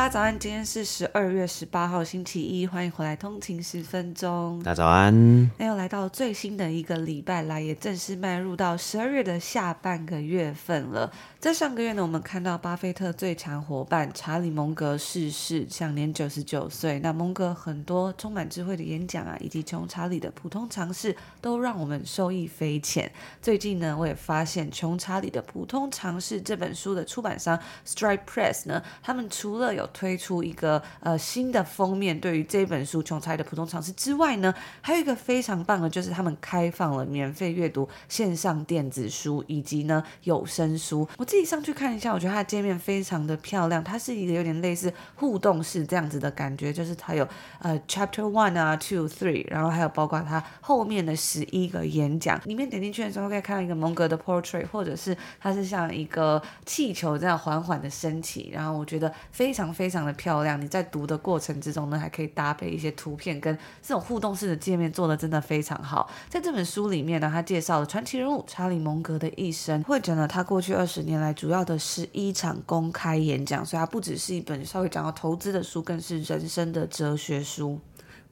大家早安，今天是十二月十八号星期一，欢迎回来通勤十分钟。大家早安，那又来到最新的一个礼拜来，也正式迈入到十二月的下半个月份了。在上个月呢，我们看到巴菲特最强伙伴查理蒙格逝世，享年九十九岁。那蒙格很多充满智慧的演讲啊，以及穷查理的普通常识，都让我们受益匪浅。最近呢，我也发现穷查理的普通常识这本书的出版商 Stripe Press 呢，他们除了有推出一个呃新的封面，对于这本书穷查理的普通常识之外呢，还有一个非常棒的，就是他们开放了免费阅读线上电子书以及呢有声书。我自己上去看一下，我觉得它的界面非常的漂亮，它是一个有点类似互动式这样子的感觉，就是它有呃 Chapter One 啊，Two Three，然后还有包括它后面的十一个演讲，里面点进去的时候可以看到一个蒙格的 portrait，或者是它是像一个气球这样缓缓的升起，然后我觉得非常非常的漂亮。你在读的过程之中呢，还可以搭配一些图片，跟这种互动式的界面做的真的非常好。在这本书里面呢，他介绍了传奇人物查理蒙格的一生，会讲了他过去二十年来主要的十一场公开演讲，所以它不只是一本稍微讲到投资的书，更是人生的哲学书。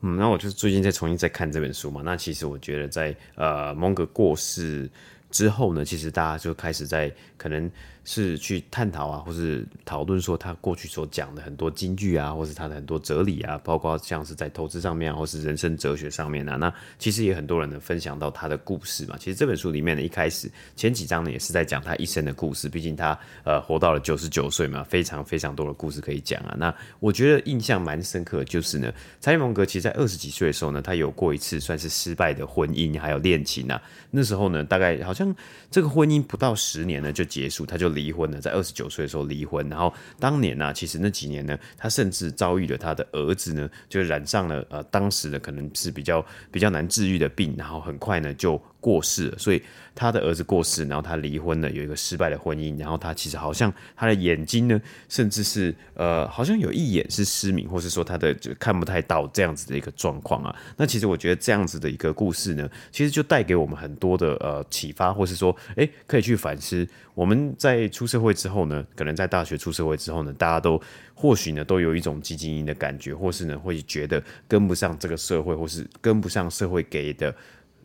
嗯，那我就最近在重新再看这本书嘛。那其实我觉得在呃蒙格过世之后呢，其实大家就开始在可能。是去探讨啊，或是讨论说他过去所讲的很多金句啊，或是他的很多哲理啊，包括像是在投资上面，或是人生哲学上面啊，那其实也很多人呢分享到他的故事嘛。其实这本书里面呢，一开始前几章呢也是在讲他一生的故事，毕竟他呃活到了九十九岁嘛，非常非常多的故事可以讲啊。那我觉得印象蛮深刻就是呢，查理蒙格其实在二十几岁的时候呢，他有过一次算是失败的婚姻还有恋情啊。那时候呢，大概好像这个婚姻不到十年呢就结束，他就。离婚了，在二十九岁的时候离婚，然后当年呢、其实那几年呢，他甚至遭遇了他的儿子呢，就染上了呃当时的可能是比较比较难治愈的病，然后很快呢就过世，所以他的儿子过世，然后他离婚了，有一个失败的婚姻，然后他其实好像他的眼睛呢，甚至是呃，好像有一眼是失明，或是说他的就看不太到这样子的一个状况啊。那其实我觉得这样子的一个故事呢，其实就带给我们很多的呃启发，或是说，诶，可以去反思。我们在出社会之后呢，可能在大学出社会之后呢，大家都或许呢都有一种汲汲营营的感觉，或是呢会觉得跟不上这个社会，或是跟不上社会给的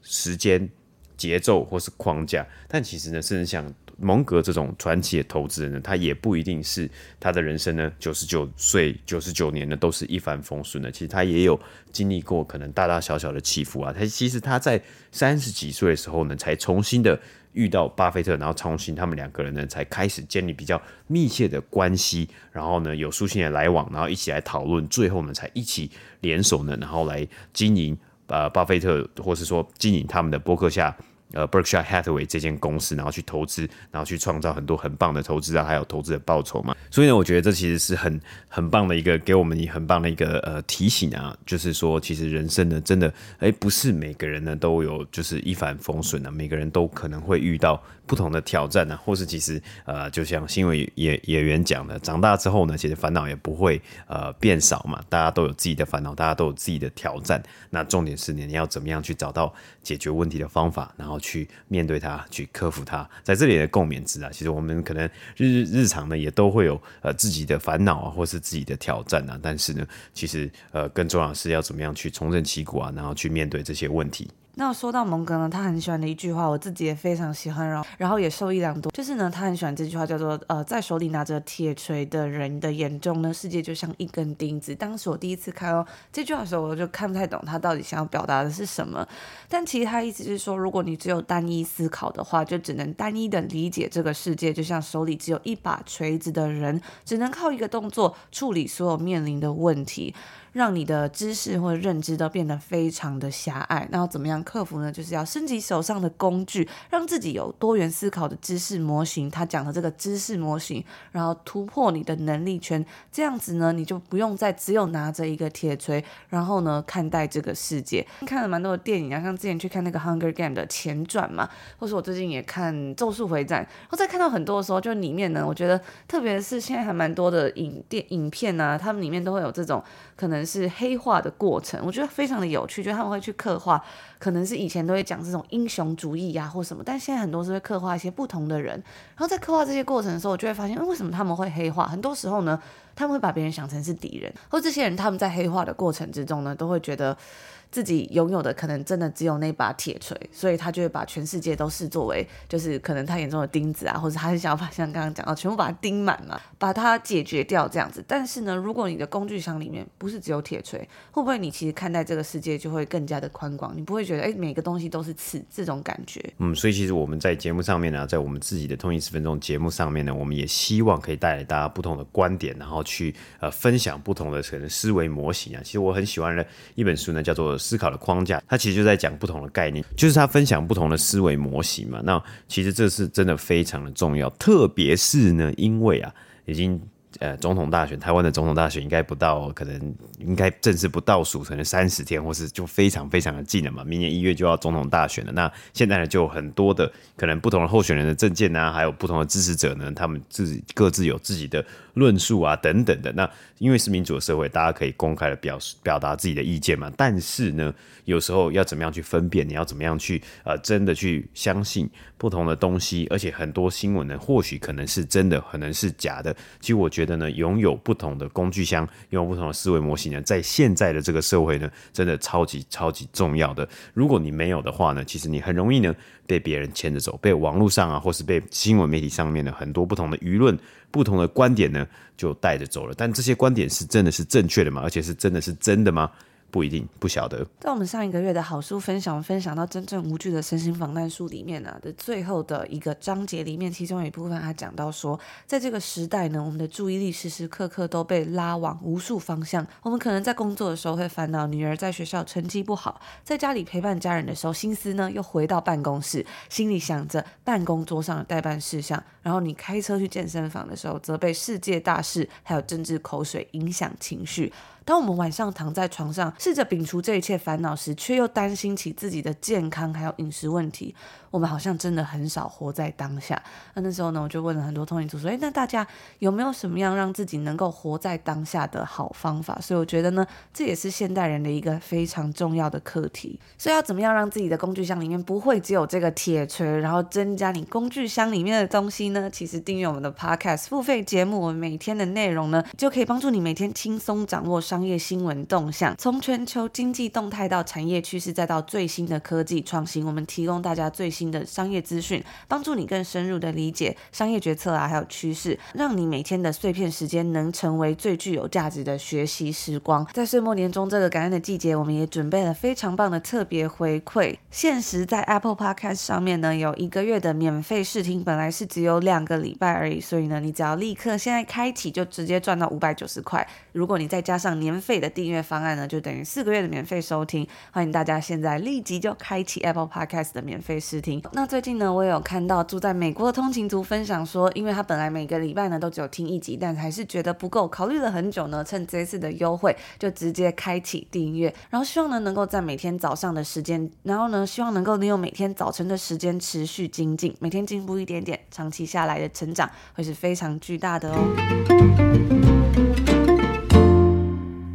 时间。节奏或是框架，但其实呢，甚至像蒙格这种传奇的投资人呢，他也不一定是他的人生呢，九十九岁、九十九年呢都是一帆风顺的。其实他也有经历过可能大大小小的起伏啊。他其实他在三十几岁的时候呢，才重新的遇到巴菲特，然后重新他们两个人呢才开始建立比较密切的关系，然后呢有书信的来往，然后一起来讨论，最后呢才一起联手呢，然后来经营呃巴菲特，或是说经营他们的博客下。呃，Berkshire Hathaway 这间公司，然后去投资，然后去创造很多很棒的投资啊，还有投资的报酬嘛。所以呢，我觉得这其实是很很棒的一个给我们很棒的一个呃提醒啊，就是说，其实人生呢，真的哎，不是每个人呢都有就是一帆风顺的，每个人都可能会遇到不同的挑战呢，或是其实呃，就像新闻演演员讲的，长大之后呢，其实烦恼也不会呃变少嘛，大家都有自己的烦恼，大家都有自己的挑战。那重点是你你要怎么样去找到解决问题的方法，然后。去面对它，去克服它，在这里的共勉之啊，其实我们可能日日常呢也都会有呃自己的烦恼啊，或是自己的挑战啊，但是呢，其实呃更重要是要怎么样去重整旗鼓啊，然后去面对这些问题。那说到蒙格呢，他很喜欢的一句话，我自己也非常喜欢，然后然后也受益良多。就是呢，他很喜欢这句话，叫做呃，在手里拿着铁锤的人的眼中呢，世界就像一根钉子。当时我第一次看到这句话的时候，我就看不太懂他到底想要表达的是什么。但其实他意思是说，如果你只有单一思考的话，就只能单一的理解这个世界，就像手里只有一把锤子的人，只能靠一个动作处理所有面临的问题。让你的知识或者认知都变得非常的狭隘，那要怎么样克服呢，就是要升级手上的工具，让自己有多元思考的知识模型。他讲的这个知识模型，然后突破你的能力圈，这样子呢，你就不用再只有拿着一个铁锤，然后呢看待这个世界。看了蛮多的电影啊，像之前去看那个《Hunger Game》的前传嘛，或是我最近也看《咒术回战》，然后再看到很多的时候，就里面呢，我觉得特别是现在还蛮多的影电影片啊，他们里面都会有这种可能是黑化的过程，我觉得非常的有趣，就他们会去刻画，可能是以前都会讲这种英雄主义呀、或什么，但现在很多是会刻画一些不同的人，然后在刻画这些过程的时候，我就会发现，为什么他们会黑化？很多时候呢，他们会把别人想成是敌人，或这些人他们在黑化的过程之中呢，都会觉得。自己拥有的可能真的只有那把铁锤，所以他就会把全世界都视作为就是可能他眼中的钉子啊，或者他是想要把像刚刚讲到全部把它钉满嘛，把它解决掉这样子。但是呢，如果你的工具箱里面不是只有铁锤，会不会你其实看待这个世界就会更加的宽广？你不会觉得诶，每个东西都是刺这种感觉？嗯，所以其实我们在节目上面呢，在我们自己的通勤十分钟节目上面呢，我们也希望可以带来大家不同的观点，然后去呃分享不同的可能思维模型啊。其实我很喜欢的一本书呢，叫做《思考的框架》。他其实就在讲不同的概念，就是他分享不同的思维模型嘛。那其实这是真的非常的重要，特别是呢，因为啊，已经。呃，总统大选，台湾的总统大选应该不到，可能应该正式不倒数，可能三十天，或是就非常非常的近了嘛。明年一月就要总统大选了。那现在呢，就很多的可能不同的候选人的政见啊，还有不同的支持者呢，他们自己各自有自己的论述啊，等等的。那因为是民主的社会，大家可以公开的表示表达自己的意见嘛。但是呢，有时候要怎么样去分辨？你要怎么样去呃，真的去相信不同的东西？而且很多新闻呢，或许可能是真的，可能是假的。其实我觉得。觉得呢，拥有不同的工具箱，拥有不同的思维模型呢，在现在的这个社会呢，真的超级超级重要的。如果你没有的话呢，其实你很容易呢被别人牵着走，被网络上啊，或是被新闻媒体上面的很多不同的舆论、不同的观点呢，就带着走了。但这些观点是真的是正确的吗？而且是真的是真的吗？不一定，不晓得。在我们上一个月的好书分享，分享到真正无惧的身心防弹术里面呢、啊、的最后的一个章节里面，其中有一部分他讲到说，在这个时代呢，我们的注意力时时刻刻都被拉往无数方向。我们可能在工作的时候会烦恼女儿在学校成绩不好，在家里陪伴家人的时候，心思呢又回到办公室，心里想着办公桌上的待办事项。然后你开车去健身房的时候，则被世界大事还有政治口水影响情绪。当我们晚上躺在床上，试着摒除这一切烦恼时，却又担心起自己的健康还有饮食问题。我们好像真的很少活在当下。那那时候呢，我就问了很多通勤族说：“诶，那大家有没有什么样让自己能够活在当下的好方法？”所以我觉得呢，这也是现代人的一个非常重要的课题。所以要怎么样让自己的工具箱里面不会只有这个铁锤，然后增加你工具箱里面的东西呢？其实订阅我们的 Podcast 付费节目，我们每天的内容呢，就可以帮助你每天轻松掌握商业新闻动向，从全全球经济动态到产业趋势，再到最新的科技创新，我们提供大家最新的商业资讯，帮助你更深入的理解商业决策啊，还有趋势，让你每天的碎片时间能成为最具有价值的学习时光。在岁末年终这个感恩的季节，我们也准备了非常棒的特别回馈，限时在 Apple Podcast 上面呢有一个月的免费试听，本来是只有两个礼拜而已，所以呢，你只要立刻现在开启，就直接赚到五百九十块。如果你再加上年费的订阅方案呢，就等于四个月的免费收听。欢迎大家现在立即就开启 Apple Podcast 的免费试听。那最近呢，我也有看到住在美国的通勤族分享说，因为他本来每个礼拜呢都只有听一集，但还是觉得不够，考虑了很久呢，趁这次的优惠就直接开启订阅，然后希望呢能够在每天早上的时间，然后呢希望能够利用每天早晨的时间持续精进，每天进步一点点，长期下来的成长会是非常巨大的哦。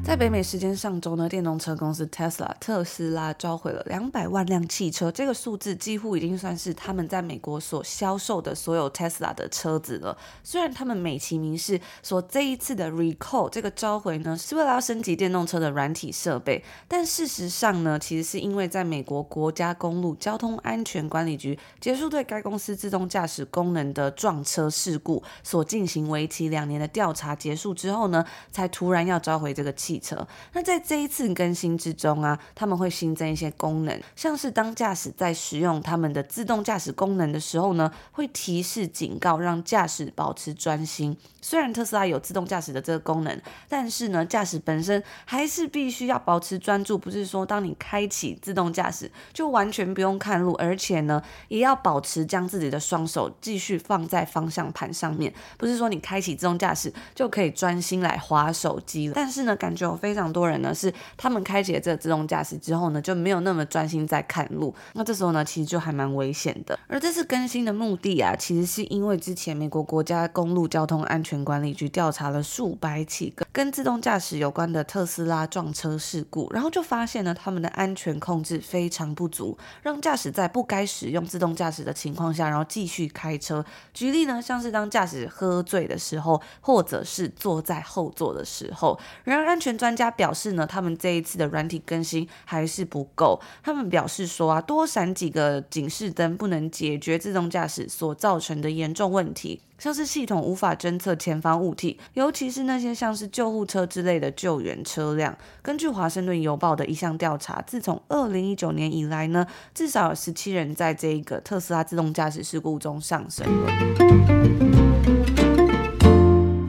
在北美时间上周呢，电动车公司 Tesla 特斯拉召回了两百万辆汽车，这个数字几乎已经算是他们在美国所销售的所有 Tesla 的车子了。虽然他们美其名是说这一次的 recall 这个召回呢，是为了要升级电动车的软体设备，但事实上呢，其实是因为在美国国家公路交通安全管理局结束对该公司自动驾驶功能的撞车事故所进行为期两年的调查结束之后呢，才突然要召回这个汽车。那在这一次更新之中啊，他们会新增一些功能，像是当驾驶在使用他们的自动驾驶功能的时候呢，会提示警告，让驾驶保持专心。虽然特斯拉有自动驾驶的这个功能，但是呢，驾驶本身还是必须要保持专注，不是说当你开启自动驾驶就完全不用看路，而且呢，也要保持将自己的双手继续放在方向盘上面，不是说你开启自动驾驶就可以专心来滑手机了。但是呢，感觉有非常多人呢是他们开启了这个自动驾驶之后呢，就没有那么专心在看路，那这时候呢，其实就还蛮危险的。而这次更新的目的啊，其实是因为之前美国国家公路交通安全管理局调查了数百起跟自动驾驶有关的特斯拉撞车事故，然后就发现呢，他们的安全控制非常不足，让驾驶在不该使用自动驾驶的情况下，然后继续开车。举例呢，像是当驾驶喝醉的时候，或者是坐在后座的时候。然而，安全专家表示呢，他们这一次的软体更新还是不够。他们表示说啊，多闪几个警示灯不能解决自动驾驶所造成的严重问题。像是系统无法侦测前方物体，尤其是那些像是救护车之类的救援车辆。根据华盛顿邮报的一项调查，自从二零一九年以来呢，至少有十七人在这一个特斯拉自动驾驶事故中丧生。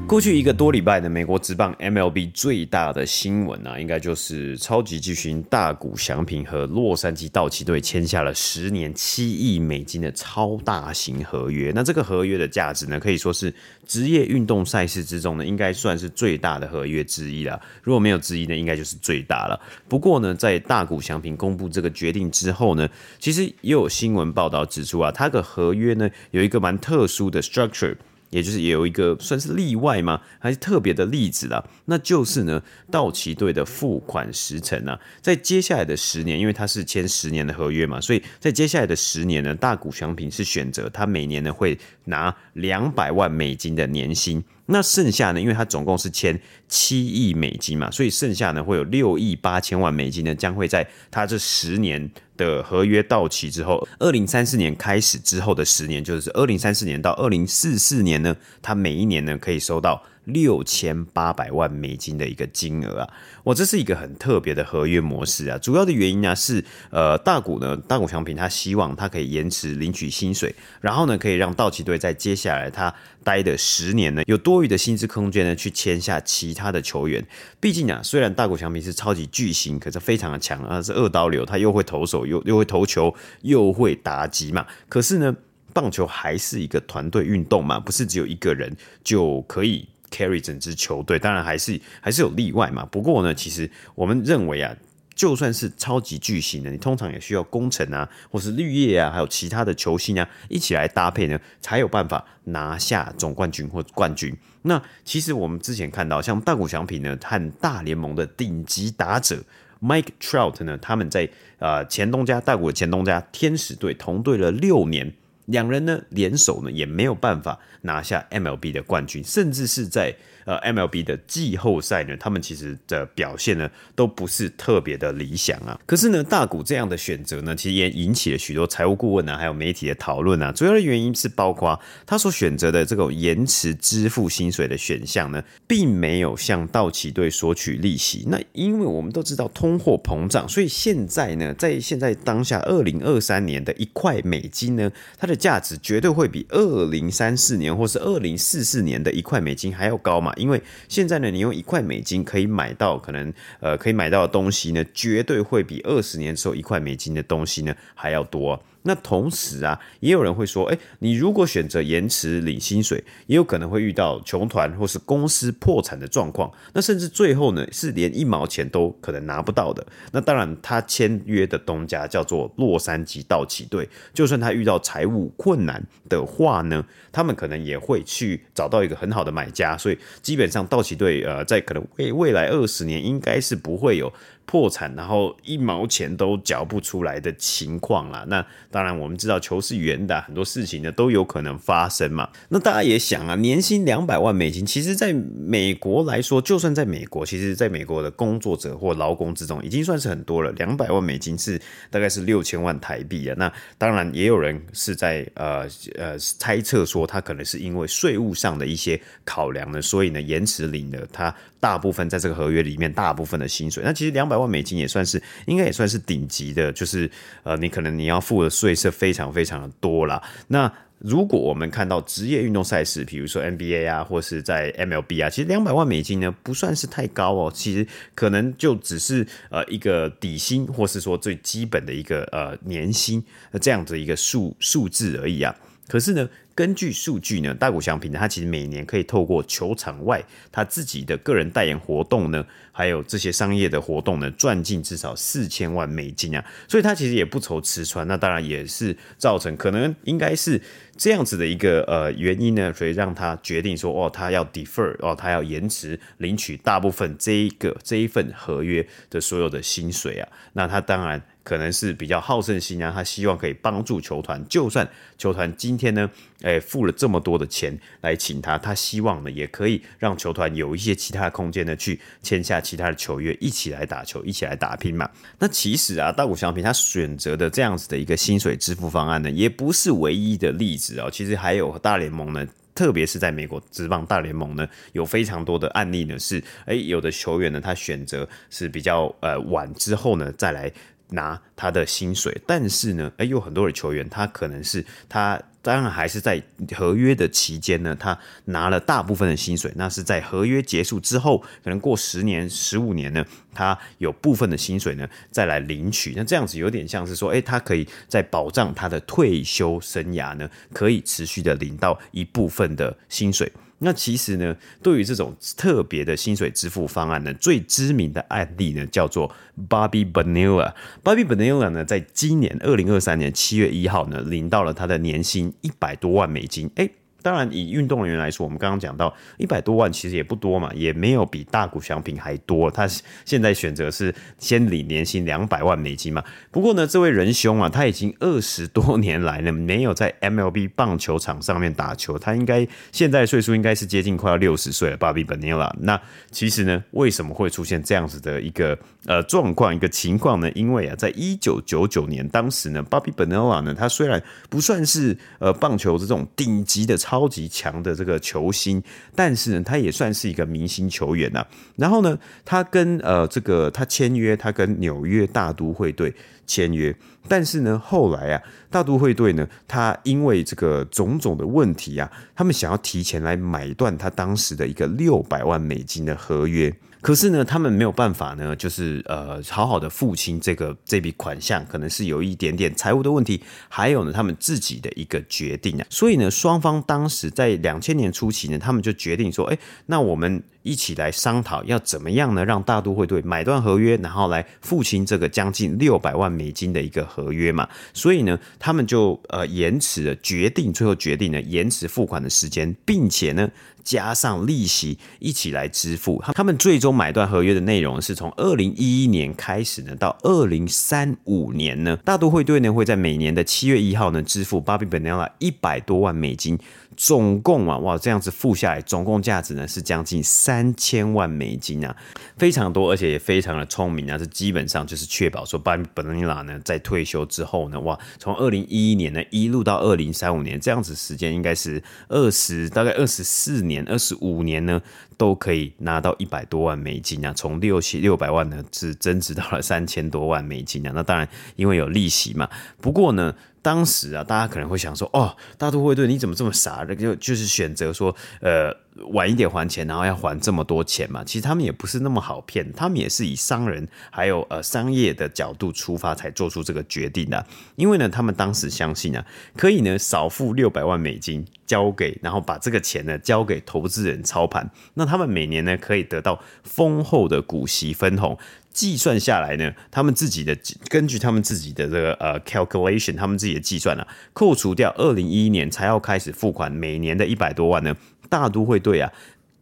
过去一个多礼拜的美国职棒 MLB 最大的新闻啊，应该就是超级巨星大谷翔平和洛杉矶道奇队签下了十年七亿美金的超大型合约。那这个合约的价值呢，可以说是职业运动赛事之中呢，应该算是最大的合约之一了。如果没有之一呢，应该就是最大了。不过呢，在大谷翔平公布这个决定之后呢，其实也有新闻报道指出啊，他的合约呢有一个蛮特殊的 structure。也就是也有一个算是例外吗？还是特别的例子啦？那就是呢，道奇队的付款时程啊，在接下来的十年，因为他是签十年的合约嘛，所以在接下来的十年呢，大谷翔平是选择他每年呢会拿两百万美金的年薪。那剩下呢，因为它总共是签七亿美金嘛，所以剩下呢会有六亿八千万美金呢，将会在它这十年的合约到期之后，二零三四年开始之后的十年，就是二零三四年到二零四四年呢，它每一年呢可以收到。六千八百万美金的一个金额啊，哇，这是一个很特别的合约模式啊。主要的原因呢是，呃，大谷呢，大谷翔平他希望他可以延迟领取薪水，然后呢，可以让道奇队在接下来他待的十年呢，有多余的薪资空间呢，去签下其他的球员。毕竟啊，虽然大谷翔平是超级巨星，可是非常的强啊，是二刀流，他又会投手，又又会投球，又会打击嘛。可是呢，棒球还是一个团队运动嘛，不是只有一个人就可以。Carry 整支球队，当然还是还是有例外嘛。不过呢，其实我们认为啊，就算是超级巨星呢，你通常也需要功臣啊，或是绿叶啊，还有其他的球星啊，一起来搭配呢，才有办法拿下总冠军或冠军。那其实我们之前看到，像大谷翔平呢，和大联盟的顶级打者 Mike Trout 呢，他们在呃前东家大谷的前东家天使队同队了六年。两人呢联手呢也没有办法拿下 MLB 的冠军，甚至是在呃 MLB 的季后赛呢，他们其实的表现呢都不是特别的理想啊。可是呢，大谷这样的选择呢，其实也引起了许多财务顾问啊，还有媒体的讨论啊。主要的原因是包括他所选择的这种延迟支付薪水的选项呢，并没有向道奇队索取利息。那因为我们都知道通货膨胀，所以现在呢，在现在当下二零二三年的一块美金呢，它的价值绝对会比二零三四年或是二零四四年的一块美金还要高嘛？因为现在呢，你用一块美金可以买到可能呃可以买到的东西呢，绝对会比二十年之后一块美金的东西呢还要多。那同时啊，也有人会说，诶，你如果选择延迟领薪水，也有可能会遇到穷团或是公司破产的状况。那甚至最后呢，是连一毛钱都可能拿不到的。那当然，他签约的东家叫做洛杉矶道奇队，就算他遇到财务困难的话呢，他们可能也会去找到一个很好的买家。所以基本上，道奇队呃，在可能未未来二十年，应该是不会有。破产，然后一毛钱都缴不出来的情况啦。那当然，我们知道球是圆的，很多事情呢都有可能发生嘛。那大家也想啊，年薪两百万美金，其实在美国来说，就算在美国，其实在美国的工作者或劳工之中，已经算是很多了。两百万美金是大概是六千万台币啊。那当然，也有人是在呃呃猜测说，他可能是因为税务上的一些考量呢，所以呢延迟领了他大部分在这个合约里面大部分的薪水。那其实两百万美金也算是应该也算是顶级的，就是呃你可能你要付的税是非常非常的多啦。那如果我们看到职业运动赛事，比如说 NBA 啊，或是在 MLB 啊，其实两百万美金呢不算是太高哦，其实可能就只是呃一个底薪，或是说最基本的一个呃年薪那这样子一个数数字而已啊。可是呢，根据数据呢，大谷翔平，他其实每年可以透过球场外他自己的个人代言活动呢，还有这些商业的活动呢，赚进至少四千万美金啊，所以他其实也不愁吃穿。那当然也是造成可能应该是这样子的一个呃原因呢，所以让他决定说，哦，他要 defer，哦，他要延迟领取大部分这一个这一份合约的所有的薪水啊。那他当然。可能是比较好胜心啊，他希望可以帮助球团，就算球团今天呢，诶付了这么多的钱来请他，他希望呢也可以让球团有一些其他的空间呢，去签下其他的球员，一起来打球，一起来打拼嘛。那其实啊，大谷翔平他选择的这样子的一个薪水支付方案呢，也不是唯一的例子哦。其实还有大联盟呢，特别是在美国职棒大联盟呢，有非常多的案例呢，是诶有的球员呢，他选择是比较呃晚之后呢再来。拿他的薪水，但是呢，诶，有很多的球员，他可能是他当然还是在合约的期间呢，他拿了大部分的薪水，那是在合约结束之后，可能过十年、十五年呢，他有部分的薪水呢再来领取，那这样子有点像是说，诶，他可以在保障他的退休生涯呢，可以持续的领到一部分的薪水。那其实呢，对于这种特别的薪水支付方案呢，最知名的案例呢，叫做 Bobby Bonilla。Bobby Bonilla 呢，在今年二零二三年七月一号呢，领到了他的年薪一百多万美金。诶当然，以运动员来说，我们刚刚讲到一百多万，其实也不多嘛，也没有比大谷翔平还多。他现在选择是先领年薪两百万美金嘛。不过呢，这位仁兄啊，他已经二十多年来呢，没有在 MLB 棒球场上面打球。他应该现在岁数应该是接近快要六十岁了，Bobby Bonilla。那其实呢，为什么会出现这样子的一个呃状况、一个情况呢？因为啊，在一九九九年，当时呢，Bobby Bonilla 呢，他虽然不算是呃棒球这种顶级的。超级强的这个球星，但是呢，他也算是一个明星球员呐、然后呢，他跟呃这个他签约，他跟纽约大都会队签约。但是呢，后来啊，大都会队呢，他因为这个种种的问题啊，他们想要提前来买断他当时的一个六百万美金的合约。可是呢，他们没有办法呢，就是呃，好好的付清这个这笔款项，可能是有一点点财务的问题，还有呢，他们自己的一个决定啊。所以呢，双方当时在两千年初期呢，他们就决定说，哎，那我们一起来商讨要怎么样呢，让大都会队买断合约，然后来付清这个将近六百万美金的一个合约嘛。所以呢，他们就呃延迟了决定，最后决定呢延迟付款的时间，并且呢。加上利息一起来支付，他们最终买断合约的内容是从二零一一年开始呢，到二零三五年呢，大都会队呢会在每年的七月一号呢支付 Bobby Bonilla 一百多万美金。总共啊，哇，这样子付下来，总共价值呢是将近三千万美金啊，非常多，而且也非常的聪明啊，这基本上就是确保说，Bobby Bonilla 呢在退休之后呢，哇，从二零一一年呢一路到二零三五年，这样子时间应该是二十，大概二十四年、二十五年呢，都可以拿到一百多万美金啊，从六七六百万呢是增值到了三千多万美金啊，那当然因为有利息嘛，不过呢。当时啊，大家可能会想说，哦，大都会队你怎么这么傻？就就是选择说，呃，晚一点还钱，然后要还这么多钱嘛？其实他们也不是那么好骗，他们也是以商人还有呃商业的角度出发才做出这个决定的。因为呢，他们当时相信啊，可以呢少付六百万美金交给，然后把这个钱呢交给投资人操盘，那他们每年呢可以得到丰厚的股息分红。计算下来呢，他们自己的根据他们自己的这个呃 calculation，他们自己的计算啊，扣除掉二零一一年才要开始付款每年的一百多万呢，大都会队啊，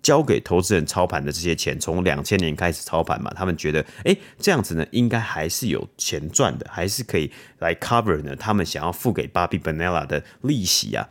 交给投资人操盘的这些钱，从两千年开始操盘嘛，他们觉得，哎，这样子呢，应该还是有钱赚的，还是可以来 cover 呢，他们想要付给 Bobby Bonilla 的利息啊。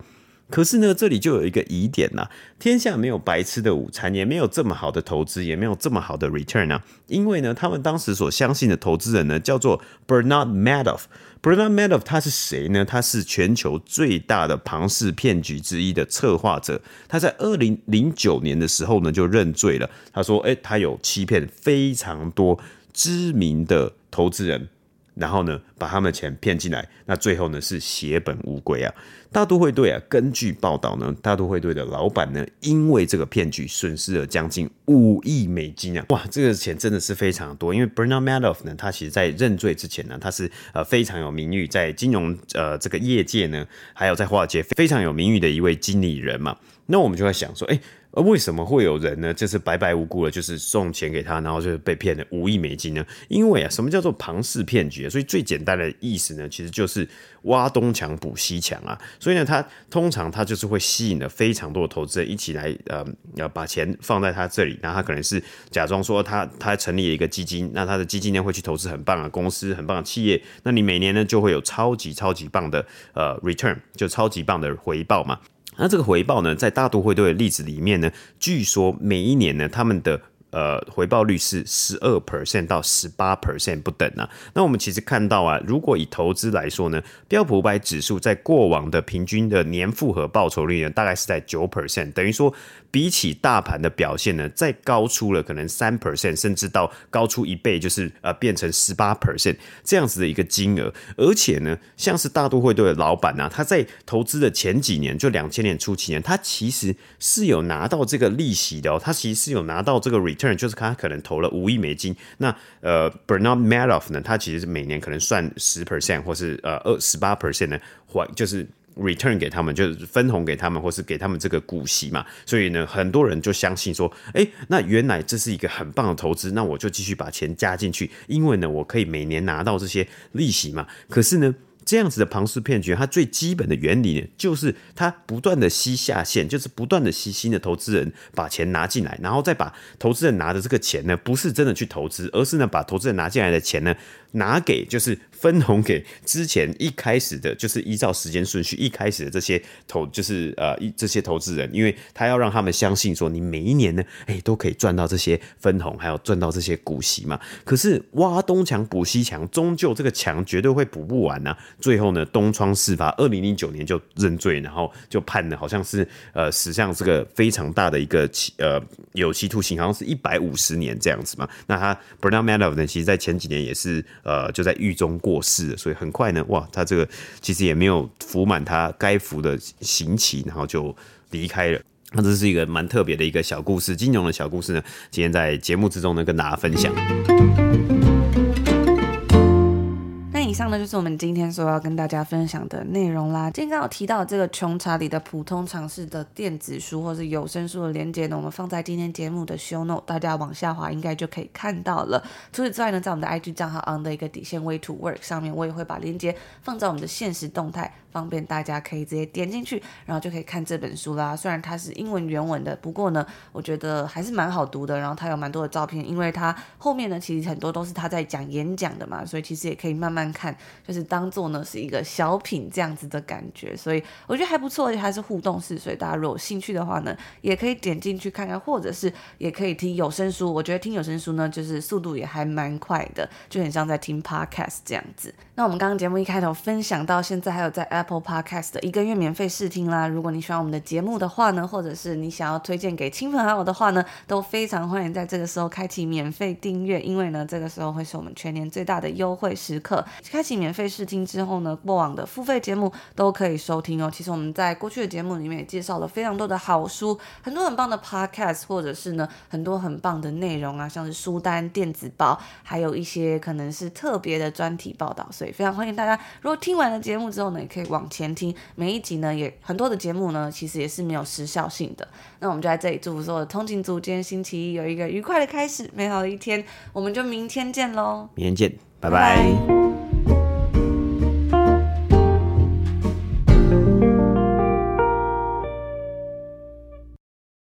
可是呢，这里就有一个疑点呐，天下没有白吃的午餐，也没有这么好的投资，也没有这么好的 return 啊。因为呢，他们当时所相信的投资人呢，叫做 Bernard Madoff。Bernard Madoff 他是谁呢？他是全球最大的庞氏骗局之一的策划者。他在二零零九年的时候呢，就认罪了。他说：“诶，他有欺骗非常多知名的投资人。”然后呢，把他们的钱骗进来，那最后呢是血本无归啊！大都会队啊，根据报道呢，大都会队的老板呢，因为这个骗局损失了将近五亿美金啊！哇，这个钱真的是非常多。因为 Bernard Madoff 呢，他其实在认罪之前呢，他是呃非常有名誉，在金融呃这个业界呢，还有在华尔街非常有名誉的一位经理人嘛。那我们就在想说，哎。为什么会有人呢？就是白白无故的，就是送钱给他，然后就被骗了五亿美金呢？因为啊，什么叫做庞氏骗局？所以最简单的意思呢，其实就是挖东墙补西墙啊。所以呢，他通常他就是会吸引了非常多的投资人一起来，呃，要把钱放在他这里。然后他可能是假装说他他成立了一个基金，那他的基金呢会去投资很棒的公司、很棒的企业。那你每年呢就会有超级超级棒的呃 return，就超级棒的回报嘛。那这个回报呢，在大都会队的例子里面呢，据说每一年呢，他们的呃回报率是十二 percent 到十八 percent 不等啊。那我们其实看到啊，如果以投资来说呢，标普五百指数在过往的平均的年复合报酬率呢，大概是在九 percent，等于说。比起大盘的表现呢，再高出了可能三 percent，甚至到高出一倍，就是呃变成十八 percent 这样子的一个金额。而且呢，像是大都会队的老板啊，他在投资的前几年，就两千年初期年，他其实是有拿到这个利息的哦，他其实是有拿到这个 return，就是他可能投了五亿美金。那呃，Bernard Madoff 呢，他其实是每年可能算十 percent 或是呃二十八 percent 呢，还就是。return 给他们就是分红给他们，或是给他们这个股息嘛，所以呢，很多人就相信说，诶，那原来这是一个很棒的投资，那我就继续把钱加进去，因为呢，我可以每年拿到这些利息嘛。可是呢，这样子的庞氏骗局，它最基本的原理呢，就是它不断的吸下线，就是不断的吸新的投资人把钱拿进来，然后再把投资人拿的这个钱呢，不是真的去投资，而是呢，把投资人拿进来的钱呢，拿给就是。分红给之前一开始的，就是依照时间顺序一开始的这些投，就是呃一这些投资人，因为他要让他们相信说，你每一年呢，哎，都可以赚到这些分红，还有赚到这些股息嘛。可是挖东墙补西墙，终究这个墙绝对会补不完呐、啊。最后呢，东窗事发，二零零九年就认罪，然后就判了，好像是呃史上这个非常大的一个期呃有期徒刑，好像是一百五十年这样子嘛。那他 Bernard Madoff 呢，其实在前几年也是呃就在狱中。过世了，所以很快呢，哇，他这个其实也没有服满他该服的刑期，然后就离开了。那这是一个蛮特别的一个小故事，金融的小故事呢，今天在节目之中呢，跟大家分享。以上呢就是我们今天所要跟大家分享的内容啦。今天刚好提到这个穷查理的普通常识的电子书或是有声书的连接呢，我们放在今天节目的 show note，大家往下滑应该就可以看到了。除此之外呢，在我们的 IG 账号 on 的一个底线 way to work 上面，我也会把链接放在我们的限时动态。方便大家可以直接点进去，然后就可以看这本书啦。虽然它是英文原文的，不过呢，我觉得还是蛮好读的。然后它有蛮多的照片，因为它后面呢，其实很多都是他在讲演讲的嘛，所以其实也可以慢慢看，就是当做呢是一个小品这样子的感觉。所以我觉得还不错，而且还是互动式，所以大家如果有兴趣的话呢，也可以点进去看看，或者是也可以听有声书。我觉得听有声书呢，就是速度也还蛮快的，就很像在听 podcast 这样子。那我们刚刚节目一开头分享到现在，还有在 Apple Podcast 的一个月免费试听啦。如果你喜欢我们的节目的话呢，或者是你想要推荐给亲朋好友的话呢，都非常欢迎在这个时候开启免费订阅，因为呢，这个时候会是我们全年最大的优惠时刻。开启免费试听之后呢，过往的付费节目都可以收听哦。其实我们在过去的节目里面也介绍了非常多的好书，很多很棒的 Podcast，或者是呢很多很棒的内容啊，像是书单、电子报，还有一些可能是特别的专题报道。所以非常欢迎大家，如果听完了节目之后呢，也可以往前听。每一集呢，也很多的节目呢，其实也是没有时效性的。那我们就在这里祝福所有的通勤族，今天星期一有一个愉快的开始，美好的一天。我们就明天见喽！明天见，拜拜。拜拜。